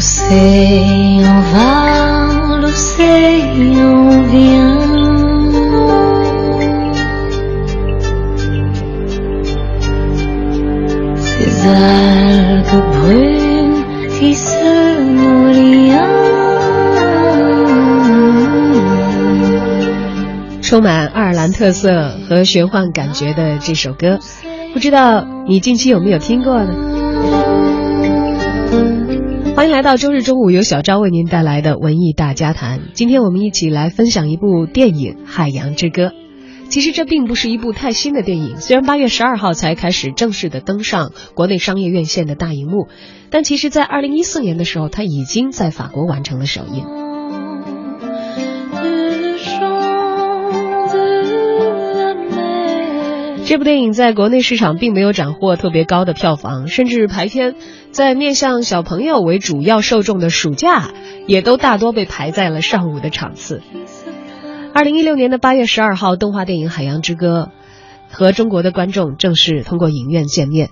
L'océan va, l'océan vient. Ces algues brunes qui se nourrissent. 充满爱尔兰特色和玄幻感觉的这首歌，不知道你近期有没有听过呢？欢迎来到周日中午由小昭为您带来的文艺大家谈。今天我们一起来分享一部电影《海洋之歌》。其实这并不是一部太新的电影，虽然八月十二号才开始正式的登上国内商业院线的大荧幕，但其实，在二零一四年的时候，它已经在法国完成了首映。这部电影在国内市场并没有斩获特别高的票房，甚至排片在面向小朋友为主要受众的暑假，也都大多被排在了上午的场次。二零一六年的八月十二号，动画电影《海洋之歌》和中国的观众正式通过影院见面。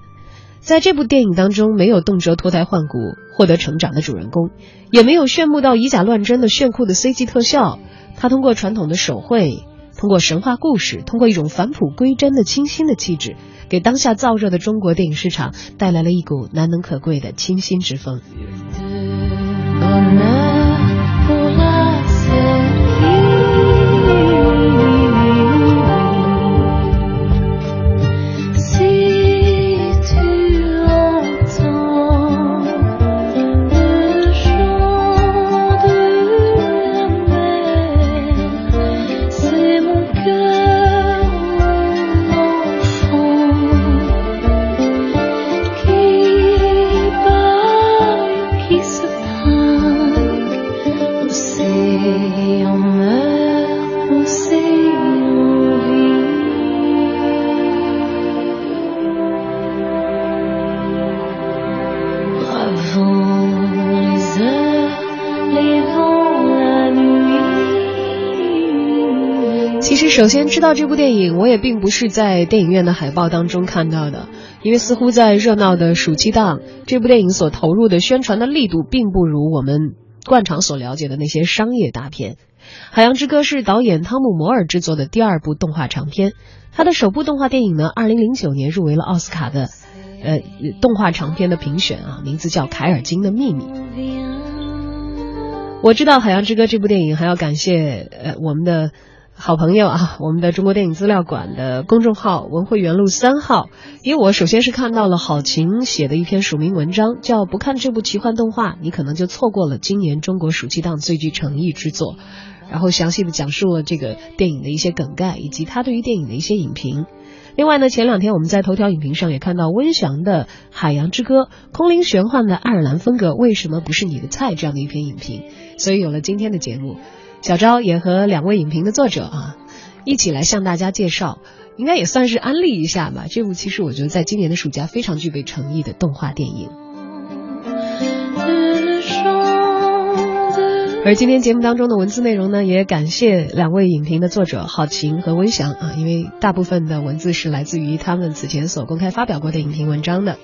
在这部电影当中，没有动辄脱胎换骨、获得成长的主人公，也没有炫目到以假乱真的炫酷的 CG 特效，他通过传统的手绘。通过神话故事，通过一种返璞归真的清新的气质，给当下燥热的中国电影市场带来了一股难能可贵的清新之风。首先知道这部电影，我也并不是在电影院的海报当中看到的，因为似乎在热闹的暑期档，这部电影所投入的宣传的力度，并不如我们惯常所了解的那些商业大片。《海洋之歌》是导演汤姆·摩尔制作的第二部动画长片，他的首部动画电影呢，二零零九年入围了奥斯卡的，呃，动画长片的评选啊，名字叫《凯尔金的秘密》。我知道《海洋之歌》这部电影还要感谢呃我们的。好朋友啊，我们的中国电影资料馆的公众号“文汇园路三号”，因为我首先是看到了郝晴写的一篇署名文章，叫“不看这部奇幻动画，你可能就错过了今年中国暑期档最具诚意之作”，然后详细的讲述了这个电影的一些梗概以及他对于电影的一些影评。另外呢，前两天我们在头条影评上也看到温翔的《海洋之歌》，空灵玄幻的爱尔兰风格为什么不是你的菜这样的一篇影评，所以有了今天的节目。小昭也和两位影评的作者啊，一起来向大家介绍，应该也算是安利一下吧。这部其实我觉得在今年的暑假非常具备诚意的动画电影。而今天节目当中的文字内容呢，也感谢两位影评的作者郝晴和温翔啊，因为大部分的文字是来自于他们此前所公开发表过的影评文章的。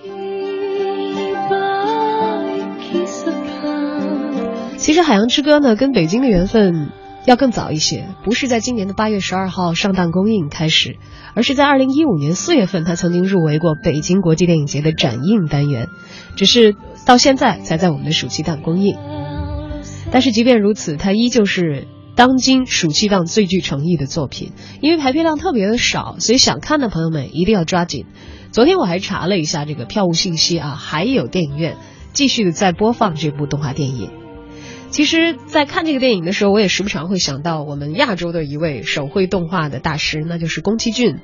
其实《海洋之歌》呢，跟北京的缘分要更早一些，不是在今年的八月十二号上档公映开始，而是在二零一五年四月份，它曾经入围过北京国际电影节的展映单元，只是到现在才在我们的暑期档公映。但是即便如此，它依旧是当今暑期档最具诚意的作品，因为排片量特别的少，所以想看的朋友们一定要抓紧。昨天我还查了一下这个票务信息啊，还有电影院继续的在播放这部动画电影。其实，在看这个电影的时候，我也时不常会想到我们亚洲的一位手绘动画的大师，那就是宫崎骏。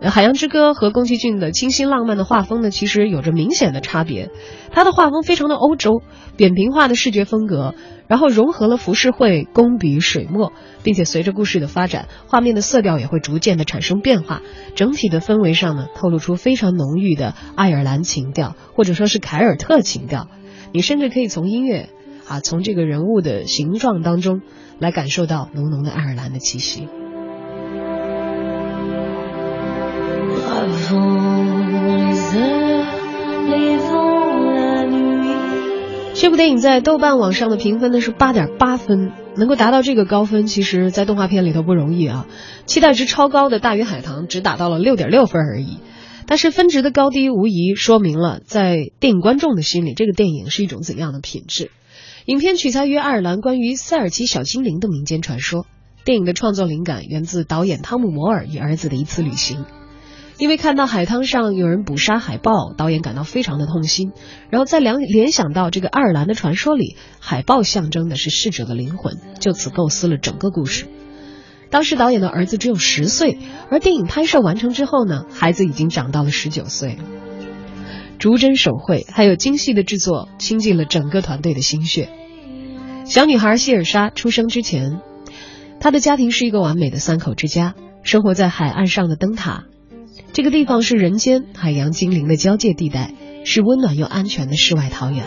《海洋之歌》和宫崎骏的清新浪漫的画风呢，其实有着明显的差别。他的画风非常的欧洲，扁平化的视觉风格，然后融合了浮世绘、工笔、水墨，并且随着故事的发展，画面的色调也会逐渐的产生变化。整体的氛围上呢，透露出非常浓郁的爱尔兰情调，或者说是凯尔特情调。你甚至可以从音乐。啊，从这个人物的形状当中来感受到浓浓的爱尔兰的气息。这部电影在豆瓣网上的评分呢是八点八分，能够达到这个高分，其实在动画片里头不容易啊。期待值超高的《大鱼海棠》只打到了六点六分而已，但是分值的高低无疑说明了在电影观众的心里，这个电影是一种怎样的品质。影片取材于爱尔兰关于塞尔奇小精灵的民间传说，电影的创作灵感源自导演汤姆·摩尔与儿子的一次旅行。因为看到海滩上有人捕杀海豹，导演感到非常的痛心，然后再联联想到这个爱尔兰的传说里，海豹象征的是逝者的灵魂，就此构思了整个故事。当时导演的儿子只有十岁，而电影拍摄完成之后呢，孩子已经长到了十九岁。逐帧手绘还有精细的制作，倾尽了整个团队的心血。小女孩希尔莎出生之前，她的家庭是一个完美的三口之家，生活在海岸上的灯塔。这个地方是人间海洋精灵的交界地带，是温暖又安全的世外桃源。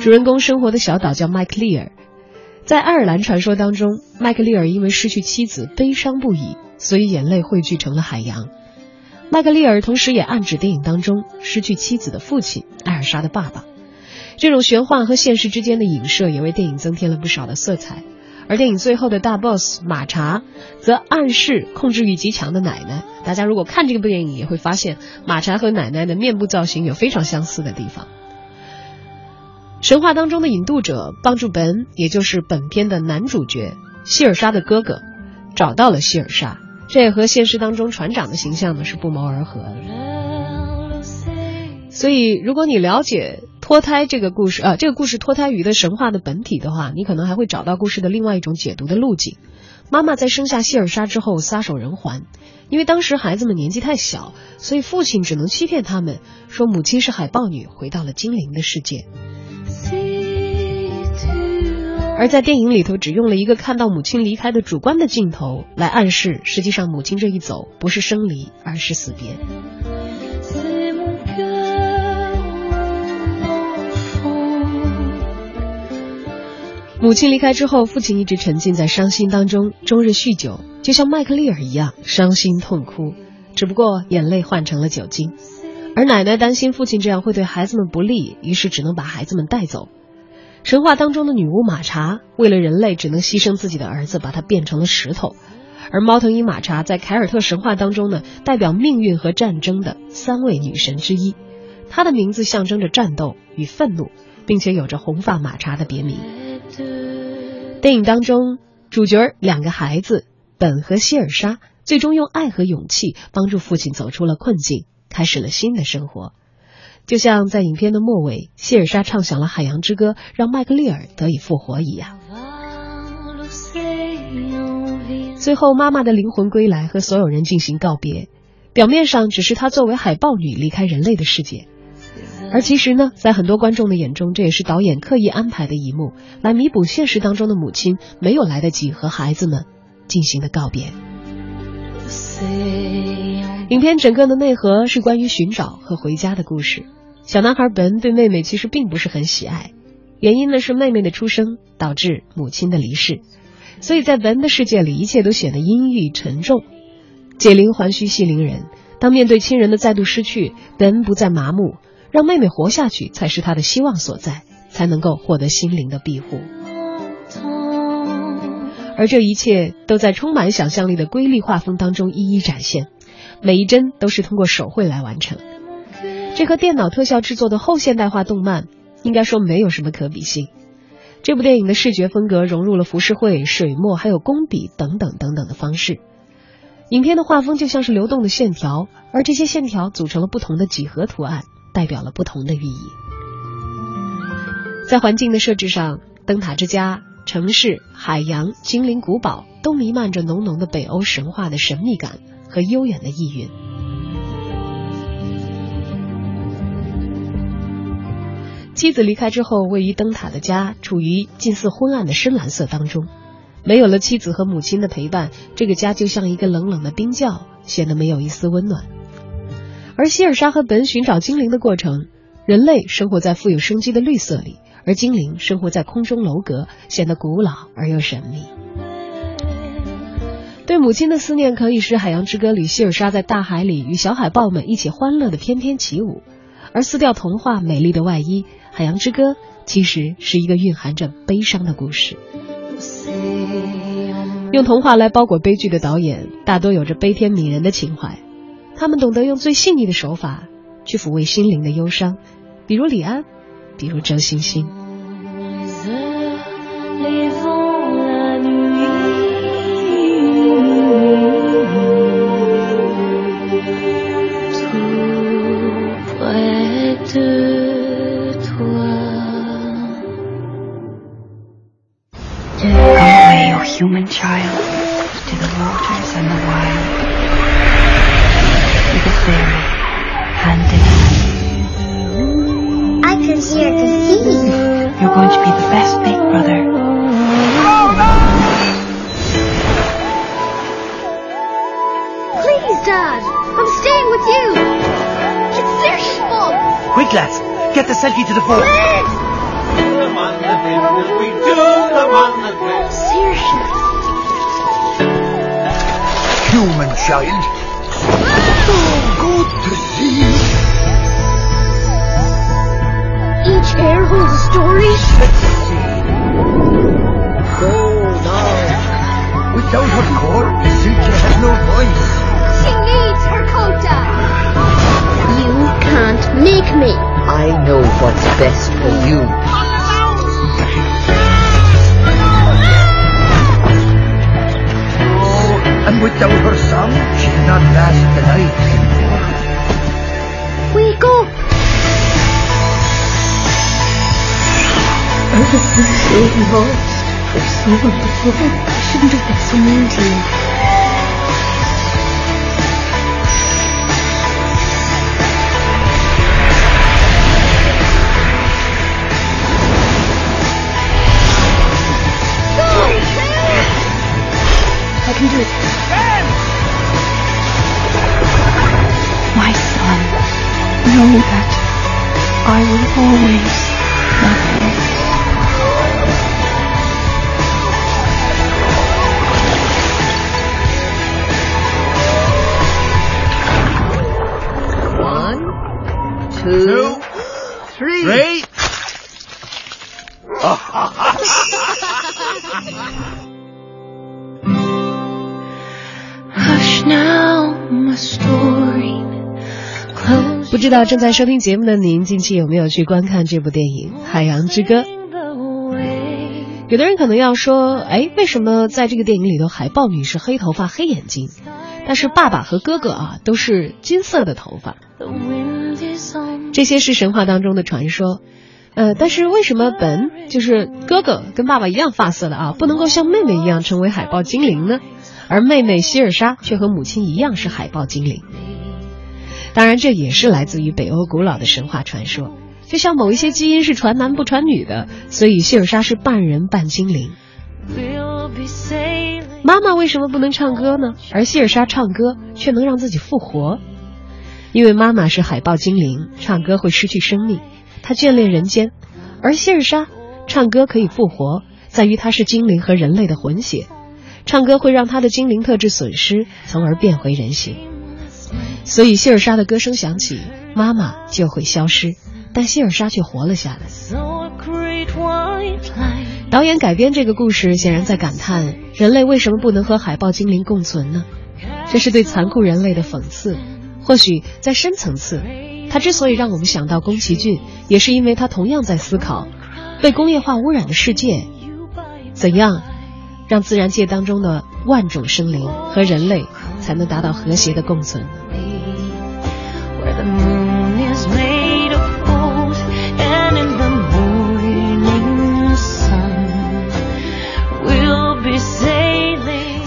主人公生活的小岛叫麦克利尔，在爱尔兰传说当中，麦克利尔因为失去妻子悲伤不已，所以眼泪汇聚成了海洋。麦克利尔同时也暗指电影当中失去妻子的父亲艾尔莎的爸爸。这种玄幻和现实之间的影射也为电影增添了不少的色彩。而电影最后的大 boss 马查，则暗示控制欲极强的奶奶。大家如果看这部电影，也会发现马查和奶奶的面部造型有非常相似的地方。神话当中的引渡者帮助本，也就是本片的男主角希尔莎的哥哥，找到了希尔莎，这也和现实当中船长的形象呢是不谋而合的。所以，如果你了解。脱胎这个故事啊，这个故事脱胎于的神话的本体的话，你可能还会找到故事的另外一种解读的路径。妈妈在生下希尔莎之后撒手人寰，因为当时孩子们年纪太小，所以父亲只能欺骗他们说母亲是海豹女，回到了精灵的世界。而在电影里头，只用了一个看到母亲离开的主观的镜头来暗示，实际上母亲这一走不是生离，而是死别。母亲离开之后，父亲一直沉浸在伤心当中，终日酗酒，就像麦克利尔一样伤心痛哭，只不过眼泪换成了酒精。而奶奶担心父亲这样会对孩子们不利，于是只能把孩子们带走。神话当中的女巫玛查为了人类，只能牺牲自己的儿子，把他变成了石头。而猫头鹰玛查在凯尔特神话当中呢，代表命运和战争的三位女神之一，她的名字象征着战斗与愤怒，并且有着红发玛查的别名。电影当中，主角两个孩子本和希尔莎，最终用爱和勇气帮助父亲走出了困境，开始了新的生活。就像在影片的末尾，希尔莎唱响了《海洋之歌》，让麦克利尔得以复活一样。最后，妈妈的灵魂归来，和所有人进行告别。表面上只是她作为海豹女离开人类的世界。而其实呢，在很多观众的眼中，这也是导演刻意安排的一幕，来弥补现实当中的母亲没有来得及和孩子们进行的告别。影片整个的内核是关于寻找和回家的故事。小男孩本对妹妹其实并不是很喜爱，原因呢是妹妹的出生导致母亲的离世，所以在文的世界里，一切都显得阴郁沉重。解铃还须系铃人，当面对亲人的再度失去，本不再麻木。让妹妹活下去才是他的希望所在，才能够获得心灵的庇护。而这一切都在充满想象力的瑰丽画风当中一一展现，每一帧都是通过手绘来完成。这和电脑特效制作的后现代化动漫应该说没有什么可比性。这部电影的视觉风格融入了浮世绘、水墨还有工笔等等等等的方式。影片的画风就像是流动的线条，而这些线条组成了不同的几何图案。代表了不同的寓意。在环境的设置上，灯塔之家、城市、海洋、精灵古堡都弥漫着浓浓的北欧神话的神秘感和悠远的意蕴。妻子离开之后，位于灯塔的家处于近似昏暗的深蓝色当中。没有了妻子和母亲的陪伴，这个家就像一个冷冷的冰窖，显得没有一丝温暖。而希尔莎和本寻找精灵的过程，人类生活在富有生机的绿色里，而精灵生活在空中楼阁，显得古老而又神秘。对母亲的思念可以是《海洋之歌》里希尔莎在大海里与小海豹们一起欢乐的翩翩起舞，而撕掉童话美丽的外衣，《海洋之歌》其实是一个蕴含着悲伤的故事。用童话来包裹悲剧的导演，大多有着悲天悯人的情怀，他们懂得用最细腻的手法去抚慰心灵的忧伤，比如李安，比如张星星。Human child to the waters and the wild. With a fairy, hand in hand. I can here to see. You're going to be the best big brother. Please, Dad. I'm staying with you. It's Serge Bob. Quick, lads. Get the selfie to the fore. Please. We do the man Seriously. Human child. So good to see you. Each air holds a story. Let's see. Go now. Without her core, Sucha has no voice. She needs her quota. You can't make me. I know what's best for you. Lost for so long. I shouldn't have been so mean to you. I can do it. My son, know that I will always love you. Two, Two, three. three. Hush now, my story. 不知道正在收听节目的您，近期有没有去观看这部电影《海洋之歌》？有的人可能要说，哎，为什么在这个电影里头，海豹女是黑头发、黑眼睛，但是爸爸和哥哥啊都是金色的头发？这些是神话当中的传说。呃，但是为什么本就是哥哥跟爸爸一样发色的啊，不能够像妹妹一样成为海豹精灵呢？而妹妹希尔莎却和母亲一样是海豹精灵。当然，这也是来自于北欧古老的神话传说。就像某一些基因是传男不传女的，所以希尔莎是半人半精灵。妈妈为什么不能唱歌呢？而希尔莎唱歌却能让自己复活，因为妈妈是海豹精灵，唱歌会失去生命，她眷恋人间；而希尔莎唱歌可以复活，在于她是精灵和人类的混血，唱歌会让她的精灵特质损失，从而变回人形。所以希尔莎的歌声响起，妈妈就会消失，但希尔莎却活了下来。导演改编这个故事，显然在感叹人类为什么不能和海豹精灵共存呢？这是对残酷人类的讽刺。或许在深层次，他之所以让我们想到宫崎骏，也是因为他同样在思考，被工业化污染的世界，怎样让自然界当中的万种生灵和人类才能达到和谐的共存。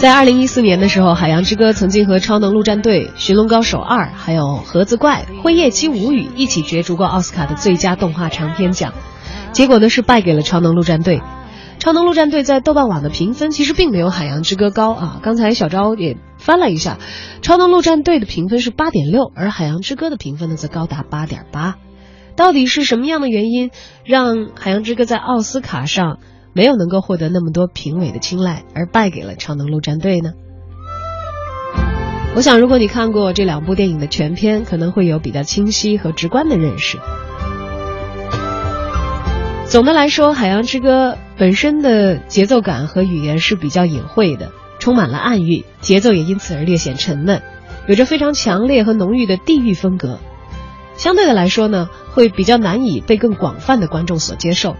在二零一四年的时候，《海洋之歌》曾经和《超能陆战队》《寻龙高手二》还有《盒子怪》《辉夜姬无语》一起角逐过奥斯卡的最佳动画长片奖，结果呢是败给了《超能陆战队》。《超能陆战队》在豆瓣网的评分其实并没有《海洋之歌》高啊。刚才小昭也翻了一下，《超能陆战队》的评分是八点六，而《海洋之歌》的评分呢则高达八点八。到底是什么样的原因让《海洋之歌》在奥斯卡上没有能够获得那么多评委的青睐，而败给了超能陆战队呢？我想，如果你看过这两部电影的全片，可能会有比较清晰和直观的认识。总的来说，《海洋之歌》本身的节奏感和语言是比较隐晦的，充满了暗喻，节奏也因此而略显沉闷，有着非常强烈和浓郁的地域风格。相对的来说呢，会比较难以被更广泛的观众所接受。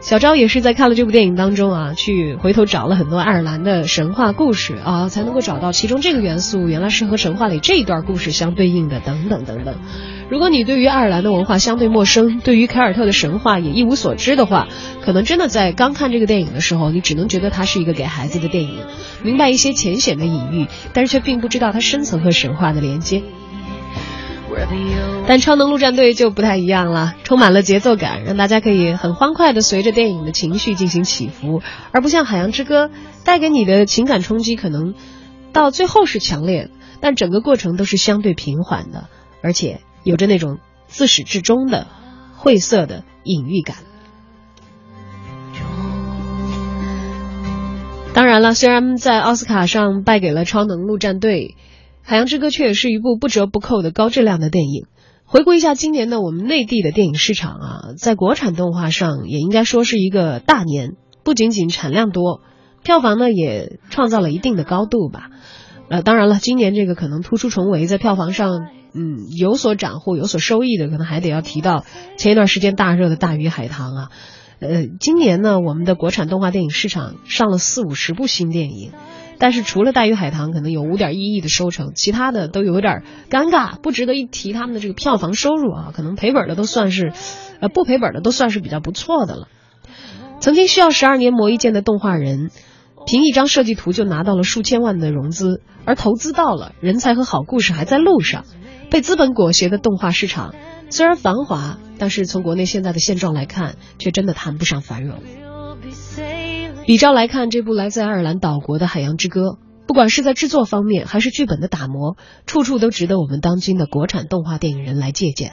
小昭也是在看了这部电影当中啊，去回头找了很多爱尔兰的神话故事啊，才能够找到其中这个元素原来是和神话里这一段故事相对应的，等等等等。如果你对于爱尔兰的文化相对陌生，对于凯尔特的神话也一无所知的话，可能真的在刚看这个电影的时候，你只能觉得它是一个给孩子的电影，明白一些浅显的隐喻，但是却并不知道它深层和神话的连接。但超能陆战队就不太一样了，充满了节奏感，让大家可以很欢快的随着电影的情绪进行起伏，而不像海洋之歌带给你的情感冲击可能到最后是强烈，但整个过程都是相对平缓的，而且有着那种自始至终的晦涩的隐喻感。当然了，虽然在奥斯卡上败给了超能陆战队。《海洋之歌》却也是一部不折不扣的高质量的电影。回顾一下今年的我们内地的电影市场啊，在国产动画上也应该说是一个大年，不仅仅产量多，票房呢也创造了一定的高度吧。呃，当然了，今年这个可能突出重围，在票房上嗯有所斩获、有所收益的，可能还得要提到前一段时间大热的《大鱼海棠》啊。呃，今年呢，我们的国产动画电影市场上了四五十部新电影。但是除了大鱼海棠可能有五点一亿的收成，其他的都有点尴尬，不值得一提。他们的这个票房收入啊，可能赔本的都算是，呃，不赔本的都算是比较不错的了。曾经需要十二年磨一剑的动画人，凭一张设计图就拿到了数千万的融资，而投资到了，人才和好故事还在路上。被资本裹挟的动画市场虽然繁华，但是从国内现在的现状来看，却真的谈不上繁荣。比照来看，这部来自爱尔兰岛国的《海洋之歌》，不管是在制作方面，还是剧本的打磨，处处都值得我们当今的国产动画电影人来借鉴。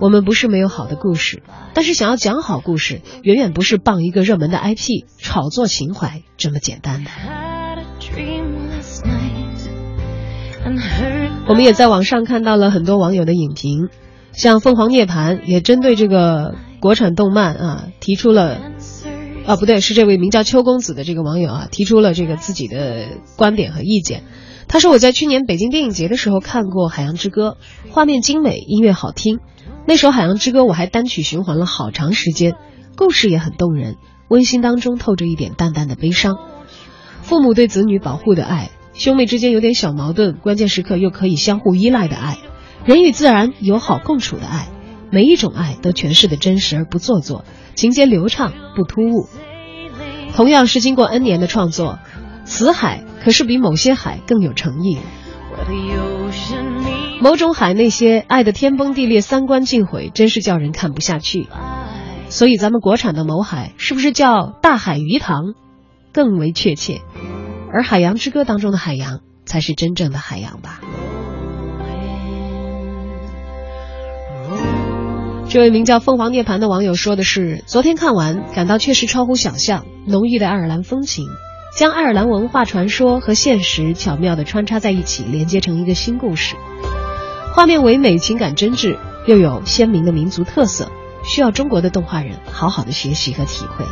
我们不是没有好的故事，但是想要讲好故事，远远不是傍一个热门的 IP 炒作情怀这么简单的。我们也在网上看到了很多网友的影评，像凤凰涅槃也针对这个国产动漫啊提出了。啊，不对，是这位名叫邱公子的这个网友啊，提出了这个自己的观点和意见。他说：“我在去年北京电影节的时候看过《海洋之歌》，画面精美，音乐好听。那首《海洋之歌》我还单曲循环了好长时间，故事也很动人，温馨当中透着一点淡淡的悲伤。父母对子女保护的爱，兄妹之间有点小矛盾，关键时刻又可以相互依赖的爱，人与自然友好共处的爱，每一种爱都诠释的真实而不做作。”情节流畅不突兀，同样是经过 N 年的创作，死海可是比某些海更有诚意。某种海那些爱的天崩地裂、三观尽毁，真是叫人看不下去。所以咱们国产的某海是不是叫大海鱼塘，更为确切？而《海洋之歌》当中的海洋才是真正的海洋吧。这位名叫凤凰涅槃的网友说的是：昨天看完，感到确实超乎想象，浓郁的爱尔兰风情，将爱尔兰文化传说和现实巧妙的穿插在一起，连接成一个新故事。画面唯美，情感真挚，又有鲜明的民族特色，需要中国的动画人好好的学习和体会。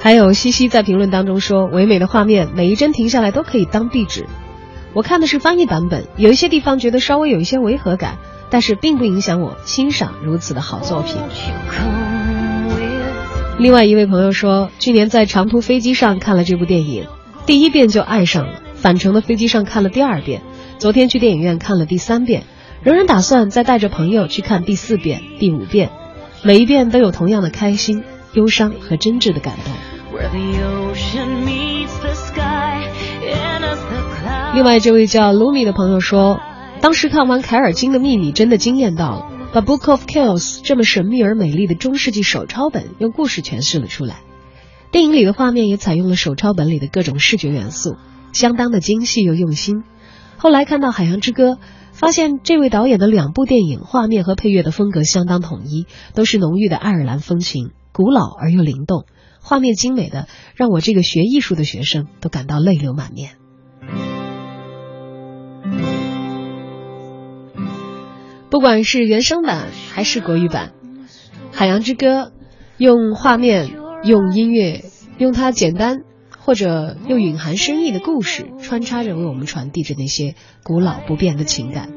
还有西西在评论当中说：唯美的画面，每一帧停下来都可以当壁纸。我看的是翻译版本，有一些地方觉得稍微有一些违和感，但是并不影响我欣赏如此的好作品。另外一位朋友说，去年在长途飞机上看了这部电影，第一遍就爱上了，返程的飞机上看了第二遍，昨天去电影院看了第三遍，仍然打算再带着朋友去看第四遍、第五遍，每一遍都有同样的开心、忧伤和真挚的感动。另外，这位叫卢米的朋友说，当时看完《凯尔金的秘密》，真的惊艳到了，把《Book of Kells》这么神秘而美丽的中世纪手抄本用故事诠释了出来。电影里的画面也采用了手抄本里的各种视觉元素，相当的精细又用心。后来看到《海洋之歌》，发现这位导演的两部电影画面和配乐的风格相当统一，都是浓郁的爱尔兰风情，古老而又灵动。画面精美的让我这个学艺术的学生都感到泪流满面。不管是原声版还是国语版，《海洋之歌》用画面、用音乐、用它简单或者又蕴含深意的故事，穿插着为我们传递着那些古老不变的情感。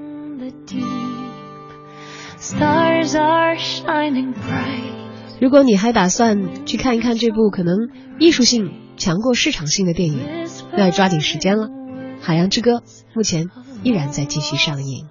如果你还打算去看一看这部可能艺术性强过市场性的电影，那要抓紧时间了。《海洋之歌》目前依然在继续上映。